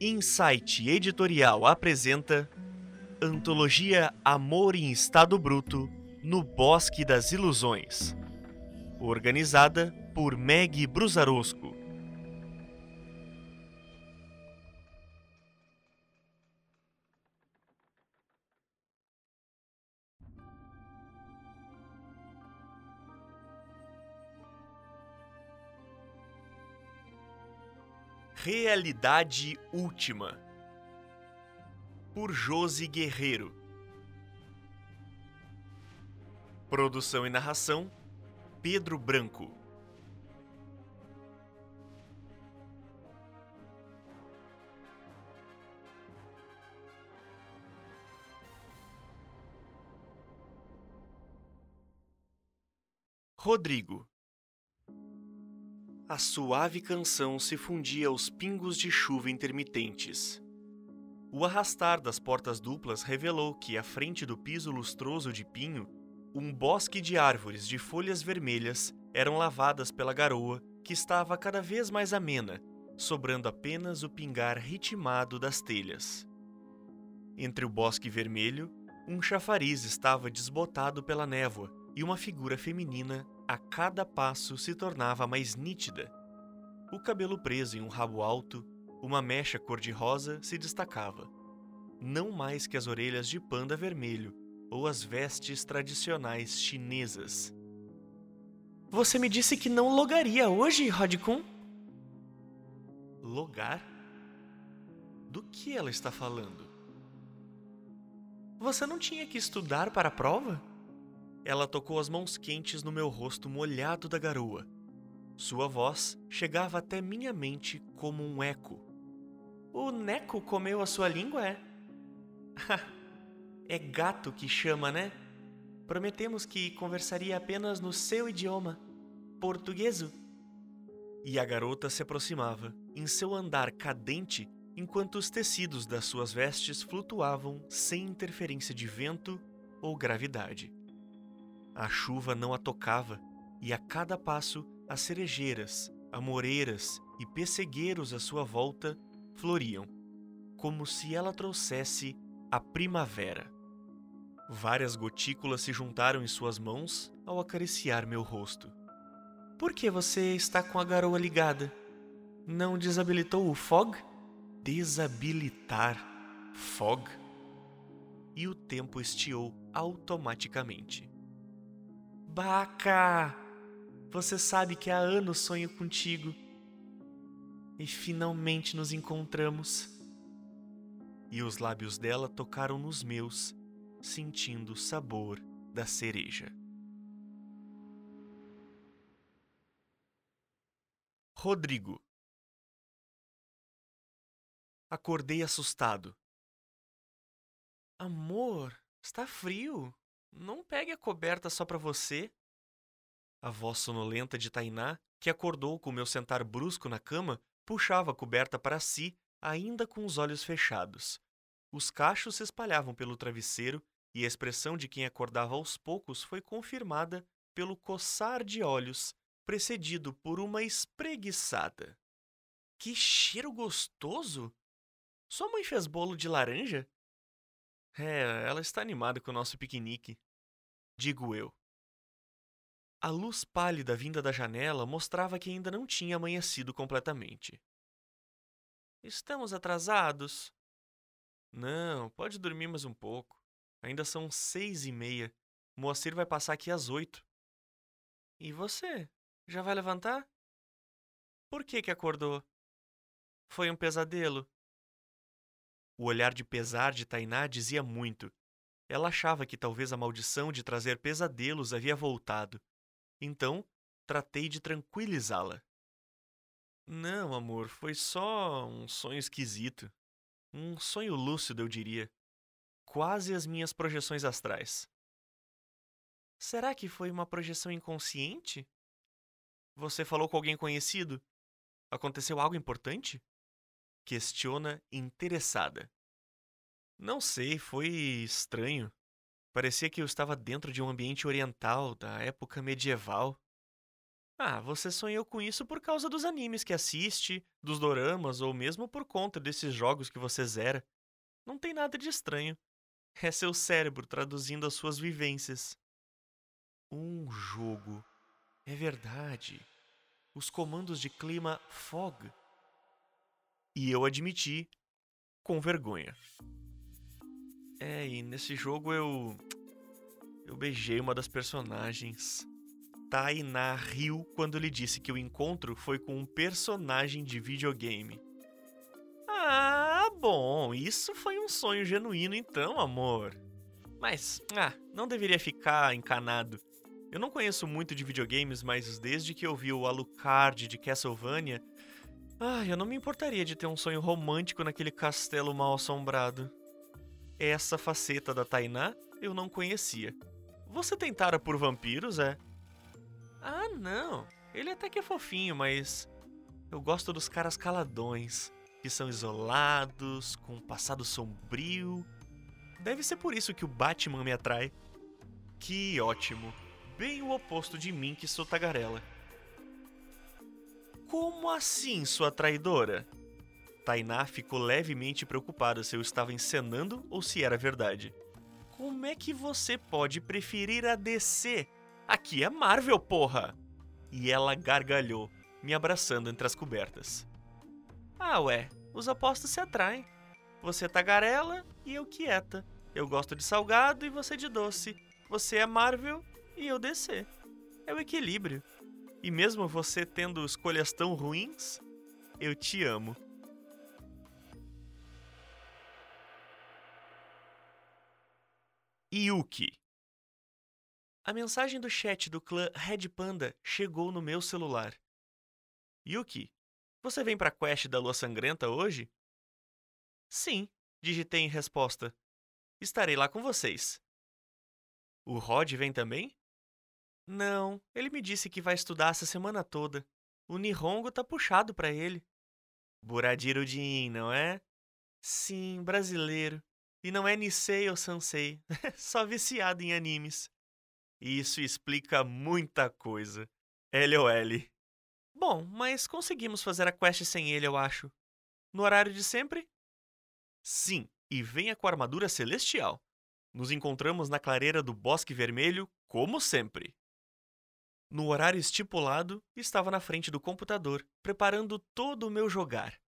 Insight Editorial apresenta Antologia Amor em Estado Bruto no Bosque das Ilusões. Organizada por Meg Brusarosco. Realidade Última por Josi Guerreiro. Produção e narração Pedro Branco. Rodrigo a suave canção se fundia aos pingos de chuva intermitentes. O arrastar das portas duplas revelou que, à frente do piso lustroso de pinho, um bosque de árvores de folhas vermelhas eram lavadas pela garoa que estava cada vez mais amena, sobrando apenas o pingar ritmado das telhas. Entre o bosque vermelho, um chafariz estava desbotado pela névoa e uma figura feminina a cada passo se tornava mais nítida. O cabelo preso em um rabo alto, uma mecha cor-de-rosa se destacava, não mais que as orelhas de panda vermelho ou as vestes tradicionais chinesas. Você me disse que não logaria hoje, Rodkun? Logar? Do que ela está falando? Você não tinha que estudar para a prova? Ela tocou as mãos quentes no meu rosto molhado da garoa. Sua voz chegava até minha mente como um eco. O Neco comeu a sua língua, é? é gato que chama, né? Prometemos que conversaria apenas no seu idioma, portugueso. E a garota se aproximava, em seu andar cadente, enquanto os tecidos das suas vestes flutuavam sem interferência de vento ou gravidade. A chuva não a tocava, e a cada passo as cerejeiras, amoreiras e pessegueiros à sua volta floriam, como se ela trouxesse a primavera. Várias gotículas se juntaram em suas mãos ao acariciar meu rosto. Por que você está com a garoa ligada? Não desabilitou o fog? Desabilitar fog? E o tempo estiou automaticamente. Baca! Você sabe que há anos sonho contigo. E finalmente nos encontramos. E os lábios dela tocaram nos meus, sentindo o sabor da cereja. Rodrigo. Acordei assustado. Amor, está frio. Não pegue a coberta só para você. A voz sonolenta de Tainá, que acordou com meu sentar brusco na cama, puxava a coberta para si, ainda com os olhos fechados. Os cachos se espalhavam pelo travesseiro e a expressão de quem acordava aos poucos foi confirmada pelo coçar de olhos, precedido por uma espreguiçada. Que cheiro gostoso! Sua mãe fez bolo de laranja? É, ela está animada com o nosso piquenique digo eu. A luz pálida vinda da janela mostrava que ainda não tinha amanhecido completamente. Estamos atrasados? Não, pode dormir mais um pouco. Ainda são seis e meia. Moacir vai passar aqui às oito. E você? Já vai levantar? Por que que acordou? Foi um pesadelo? O olhar de pesar de Tainá dizia muito, ela achava que talvez a maldição de trazer pesadelos havia voltado. Então, tratei de tranquilizá-la. Não, amor, foi só um sonho esquisito. Um sonho lúcido, eu diria. Quase as minhas projeções astrais. Será que foi uma projeção inconsciente? Você falou com alguém conhecido? Aconteceu algo importante? Questiona interessada. Não sei, foi estranho. Parecia que eu estava dentro de um ambiente oriental da época medieval. Ah, você sonhou com isso por causa dos animes que assiste, dos doramas ou mesmo por conta desses jogos que você zera. Não tem nada de estranho. É seu cérebro traduzindo as suas vivências. Um jogo. É verdade. Os comandos de clima FOG. E eu admiti, com vergonha. É, e nesse jogo eu. Eu beijei uma das personagens. Tainá riu quando lhe disse que o encontro foi com um personagem de videogame. Ah, bom, isso foi um sonho genuíno então, amor. Mas, ah, não deveria ficar encanado. Eu não conheço muito de videogames, mas desde que eu vi o Alucard de Castlevania, ah, eu não me importaria de ter um sonho romântico naquele castelo mal assombrado. Essa faceta da Tainá eu não conhecia. Você tentara por vampiros, é? Ah, não. Ele até que é fofinho, mas eu gosto dos caras caladões, que são isolados, com um passado sombrio. Deve ser por isso que o Batman me atrai. Que ótimo. Bem o oposto de mim que sou tagarela. Como assim, sua traidora? Tainá ficou levemente preocupada se eu estava encenando ou se era verdade. Como é que você pode preferir a DC Aqui é Marvel, porra! E ela gargalhou, me abraçando entre as cobertas. Ah, ué, os apostos se atraem. Você é tagarela e eu quieta. Eu gosto de salgado e você de doce. Você é Marvel e eu DC. É o equilíbrio. E mesmo você tendo escolhas tão ruins, eu te amo. Yuki a mensagem do chat do clã Red Panda chegou no meu celular. Yuki, você vem pra quest da Lua Sangrenta hoje? Sim, digitei em resposta. Estarei lá com vocês. O Rod vem também? Não, ele me disse que vai estudar essa semana toda. O Nihongo tá puxado para ele. Buradirudin, não é? Sim, brasileiro. E não é Nisei ou Sansei, só viciado em animes. E isso explica muita coisa. LOL. Bom, mas conseguimos fazer a quest sem ele, eu acho. No horário de sempre? Sim, e venha com a armadura celestial. Nos encontramos na clareira do Bosque Vermelho, como sempre. No horário estipulado, estava na frente do computador, preparando todo o meu jogar.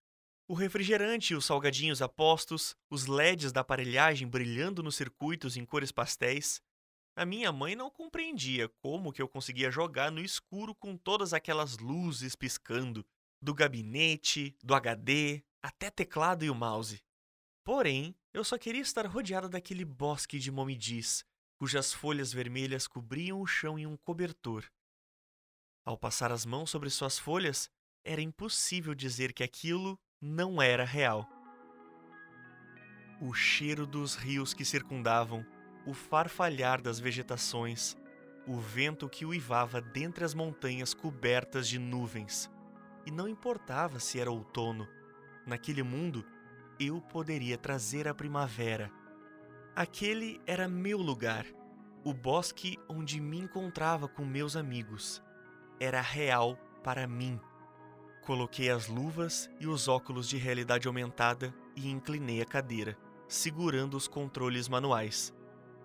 O refrigerante e os salgadinhos apostos, os LEDs da aparelhagem brilhando nos circuitos em cores pastéis, a minha mãe não compreendia como que eu conseguia jogar no escuro com todas aquelas luzes piscando, do gabinete, do HD, até teclado e o mouse. Porém, eu só queria estar rodeada daquele bosque de momidis, cujas folhas vermelhas cobriam o chão em um cobertor. Ao passar as mãos sobre suas folhas, era impossível dizer que aquilo não era real. O cheiro dos rios que circundavam o farfalhar das vegetações, o vento que uivava dentre as montanhas cobertas de nuvens. E não importava se era outono, naquele mundo eu poderia trazer a primavera. Aquele era meu lugar, o bosque onde me encontrava com meus amigos. Era real para mim. Coloquei as luvas e os óculos de realidade aumentada e inclinei a cadeira, segurando os controles manuais.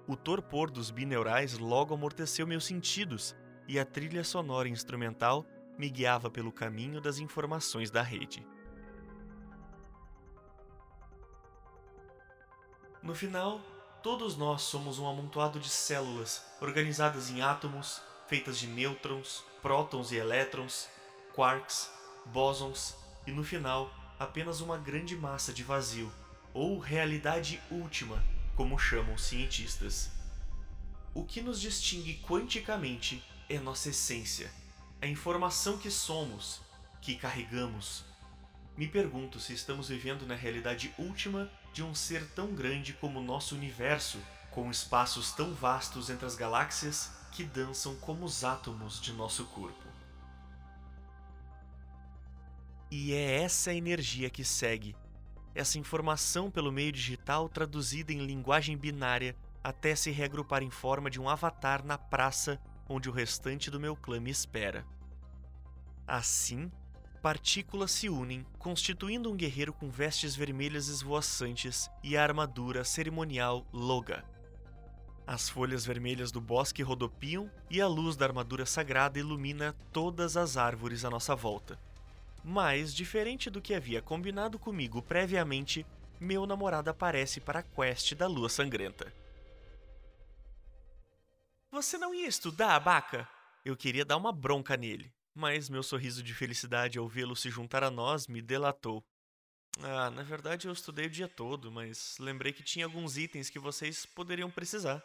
O torpor dos bineurais logo amorteceu meus sentidos e a trilha sonora instrumental me guiava pelo caminho das informações da rede. No final, todos nós somos um amontoado de células organizadas em átomos, feitas de nêutrons, prótons e elétrons, quarks, bósons e no final, apenas uma grande massa de vazio, ou realidade última como chamam os cientistas. O que nos distingue quanticamente é nossa essência, a informação que somos, que carregamos. Me pergunto se estamos vivendo na realidade última de um ser tão grande como o nosso universo, com espaços tão vastos entre as galáxias que dançam como os átomos de nosso corpo. E é essa energia que segue essa informação pelo meio digital traduzida em linguagem binária até se reagrupar em forma de um avatar na praça onde o restante do meu clã me espera. Assim, partículas se unem, constituindo um guerreiro com vestes vermelhas esvoaçantes e a armadura cerimonial Loga. As folhas vermelhas do bosque rodopiam e a luz da armadura sagrada ilumina todas as árvores à nossa volta. Mas, diferente do que havia combinado comigo previamente, meu namorado aparece para a quest da lua sangrenta. Você não ia estudar, Abaca? Eu queria dar uma bronca nele, mas meu sorriso de felicidade ao vê-lo se juntar a nós me delatou. Ah, na verdade eu estudei o dia todo, mas lembrei que tinha alguns itens que vocês poderiam precisar.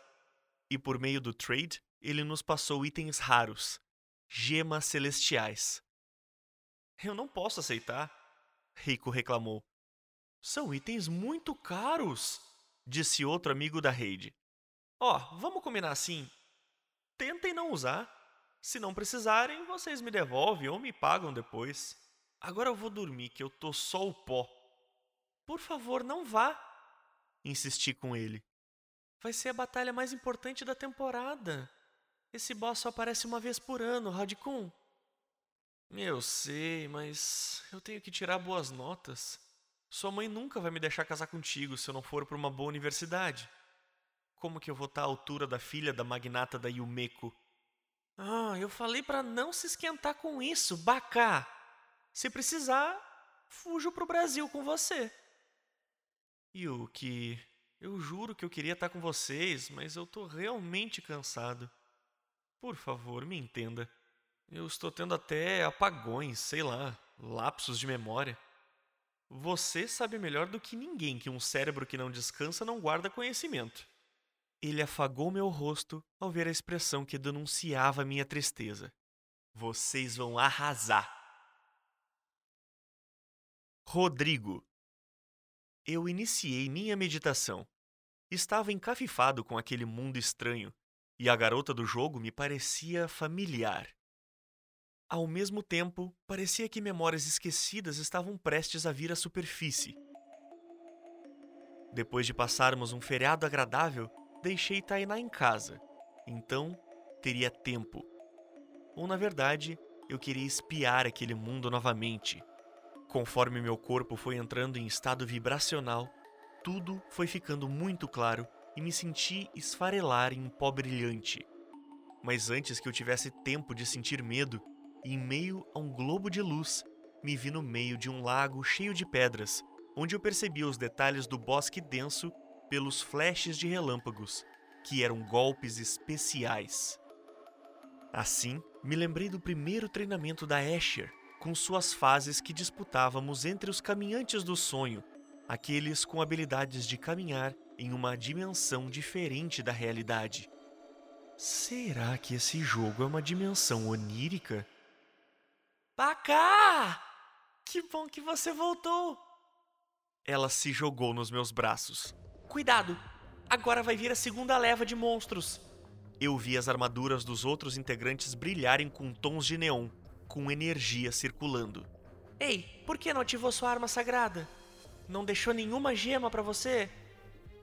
E por meio do trade, ele nos passou itens raros, gemas celestiais. Eu não posso aceitar, Rico reclamou. São itens muito caros, disse outro amigo da rede. Ó, oh, vamos combinar assim. Tentem não usar. Se não precisarem, vocês me devolvem ou me pagam depois. Agora eu vou dormir, que eu tô só o pó. Por favor, não vá, insisti com ele. Vai ser a batalha mais importante da temporada. Esse boss só aparece uma vez por ano, Radicum. Eu sei, mas eu tenho que tirar boas notas. Sua mãe nunca vai me deixar casar contigo se eu não for para uma boa universidade. Como que eu vou estar à altura da filha da magnata da Yumeko? Ah, eu falei para não se esquentar com isso, Bacá. Se precisar, fujo pro Brasil com você. Yuki, eu juro que eu queria estar com vocês, mas eu tô realmente cansado. Por favor, me entenda. Eu estou tendo até apagões, sei lá, lapsos de memória. Você sabe melhor do que ninguém que um cérebro que não descansa não guarda conhecimento. Ele afagou meu rosto ao ver a expressão que denunciava minha tristeza. Vocês vão arrasar. Rodrigo. Eu iniciei minha meditação. Estava encafifado com aquele mundo estranho, e a garota do jogo me parecia familiar. Ao mesmo tempo, parecia que memórias esquecidas estavam prestes a vir à superfície. Depois de passarmos um feriado agradável, deixei Tainá em casa. Então, teria tempo. Ou, na verdade, eu queria espiar aquele mundo novamente. Conforme meu corpo foi entrando em estado vibracional, tudo foi ficando muito claro e me senti esfarelar em pó brilhante. Mas antes que eu tivesse tempo de sentir medo, em meio a um globo de luz, me vi no meio de um lago cheio de pedras, onde eu percebi os detalhes do bosque denso pelos flashes de relâmpagos, que eram golpes especiais. Assim, me lembrei do primeiro treinamento da Asher, com suas fases que disputávamos entre os caminhantes do sonho, aqueles com habilidades de caminhar em uma dimensão diferente da realidade. Será que esse jogo é uma dimensão onírica? Pacá! Que bom que você voltou! Ela se jogou nos meus braços. Cuidado! Agora vai vir a segunda leva de monstros. Eu vi as armaduras dos outros integrantes brilharem com tons de neon, com energia circulando. Ei, por que não ativou sua arma sagrada? Não deixou nenhuma gema para você?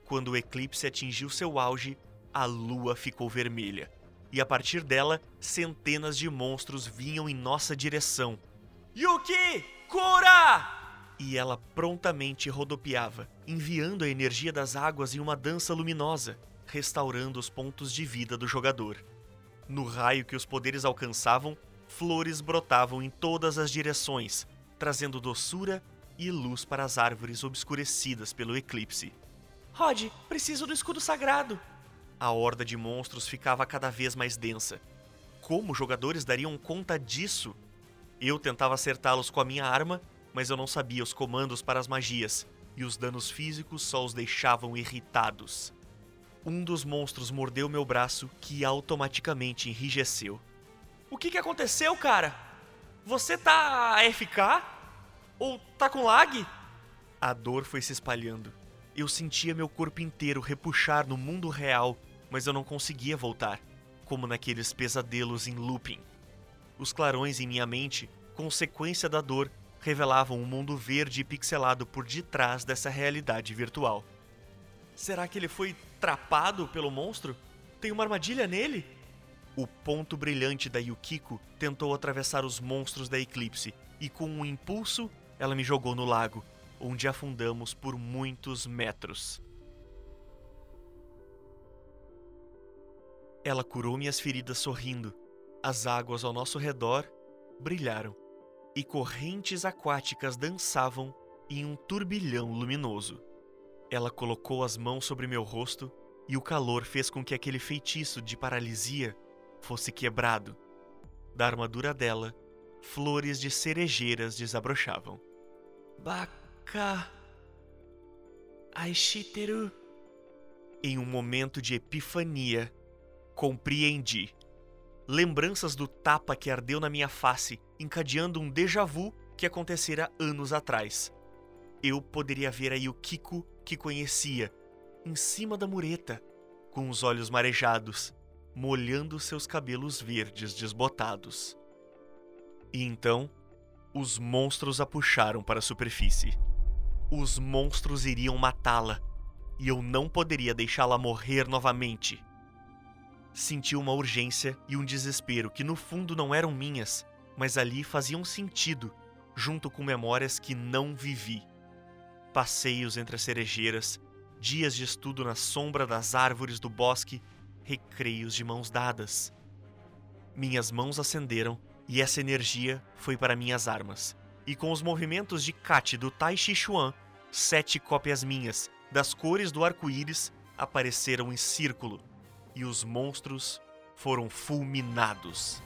Quando o eclipse atingiu seu auge, a lua ficou vermelha e a partir dela, centenas de monstros vinham em nossa direção. Yuki! Cura! E ela prontamente rodopiava, enviando a energia das águas em uma dança luminosa, restaurando os pontos de vida do jogador. No raio que os poderes alcançavam, flores brotavam em todas as direções, trazendo doçura e luz para as árvores obscurecidas pelo eclipse. Rod, preciso do escudo sagrado! A horda de monstros ficava cada vez mais densa. Como jogadores dariam conta disso? Eu tentava acertá-los com a minha arma, mas eu não sabia os comandos para as magias, e os danos físicos só os deixavam irritados. Um dos monstros mordeu meu braço, que automaticamente enrijeceu. O que, que aconteceu, cara? Você tá AFK? Ou tá com lag? A dor foi se espalhando. Eu sentia meu corpo inteiro repuxar no mundo real mas eu não conseguia voltar, como naqueles pesadelos em looping. Os clarões em minha mente, consequência da dor, revelavam um mundo verde e pixelado por detrás dessa realidade virtual. Será que ele foi trapado pelo monstro? Tem uma armadilha nele? O ponto brilhante da Yukiko tentou atravessar os monstros da eclipse e, com um impulso, ela me jogou no lago, onde afundamos por muitos metros. Ela curou minhas feridas sorrindo. As águas ao nosso redor brilharam e correntes aquáticas dançavam em um turbilhão luminoso. Ela colocou as mãos sobre meu rosto e o calor fez com que aquele feitiço de paralisia fosse quebrado. Da armadura dela, flores de cerejeiras desabrochavam. Baka. Aishiteru. Em um momento de epifania, compreendi. Lembranças do tapa que ardeu na minha face, encadeando um déjà vu que acontecera anos atrás. Eu poderia ver a Yukiko que conhecia, em cima da mureta, com os olhos marejados, molhando seus cabelos verdes desbotados. E então, os monstros a puxaram para a superfície. Os monstros iriam matá-la, e eu não poderia deixá-la morrer novamente. Senti uma urgência e um desespero que no fundo não eram minhas, mas ali faziam sentido, junto com memórias que não vivi. Passeios entre as cerejeiras, dias de estudo na sombra das árvores do bosque, recreios de mãos dadas. Minhas mãos acenderam e essa energia foi para minhas armas. E com os movimentos de Kat do Tai Chi Chuan, sete cópias minhas, das cores do arco-íris, apareceram em círculo e os monstros foram fulminados.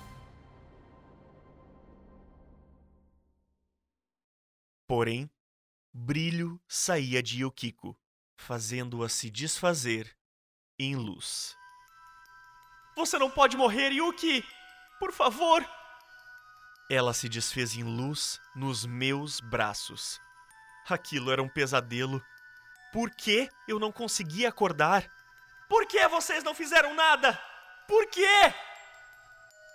Porém, brilho saía de Yukiko, fazendo-a se desfazer em luz. Você não pode morrer, Yuki! Por favor! Ela se desfez em luz nos meus braços. Aquilo era um pesadelo. Por que eu não conseguia acordar? Por que vocês não fizeram nada? Por quê?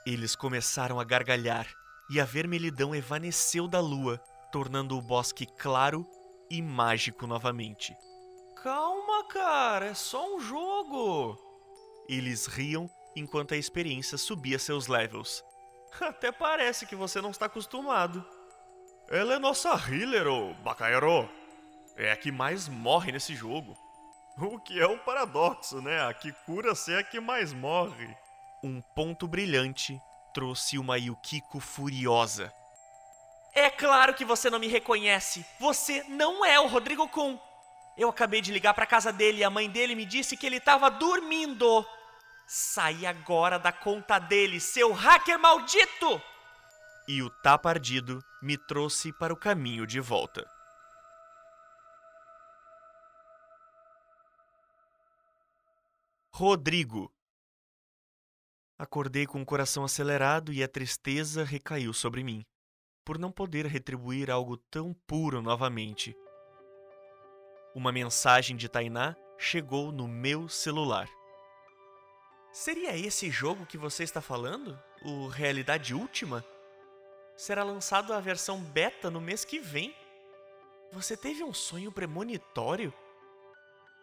Eles começaram a gargalhar e a vermelhidão evaneceu da lua, tornando o bosque claro e mágico novamente. Calma, cara, é só um jogo. Eles riam enquanto a experiência subia seus levels. Até parece que você não está acostumado. Ela é nossa healer, ô Bacaero. É a que mais morre nesse jogo. O que é um paradoxo, né? A que cura-se é a que mais morre. Um ponto brilhante trouxe uma Yukiko furiosa. É claro que você não me reconhece. Você não é o Rodrigo Kun. Eu acabei de ligar para casa dele e a mãe dele me disse que ele estava dormindo. Sai agora da conta dele, seu hacker maldito! E o tapa ardido me trouxe para o caminho de volta. Rodrigo. Acordei com o coração acelerado e a tristeza recaiu sobre mim, por não poder retribuir algo tão puro novamente. Uma mensagem de Tainá chegou no meu celular. Seria esse jogo que você está falando? O Realidade Última? Será lançado a versão beta no mês que vem? Você teve um sonho premonitório?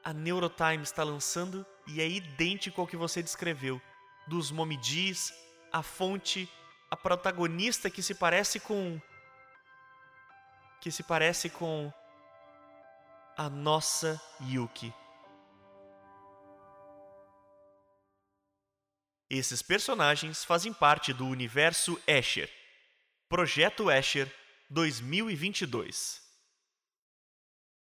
A Neurotime está lançando e é idêntico ao que você descreveu. Dos momidis, a fonte, a protagonista que se parece com. que se parece com. a nossa Yuki. Esses personagens fazem parte do universo Escher. Projeto Escher 2022.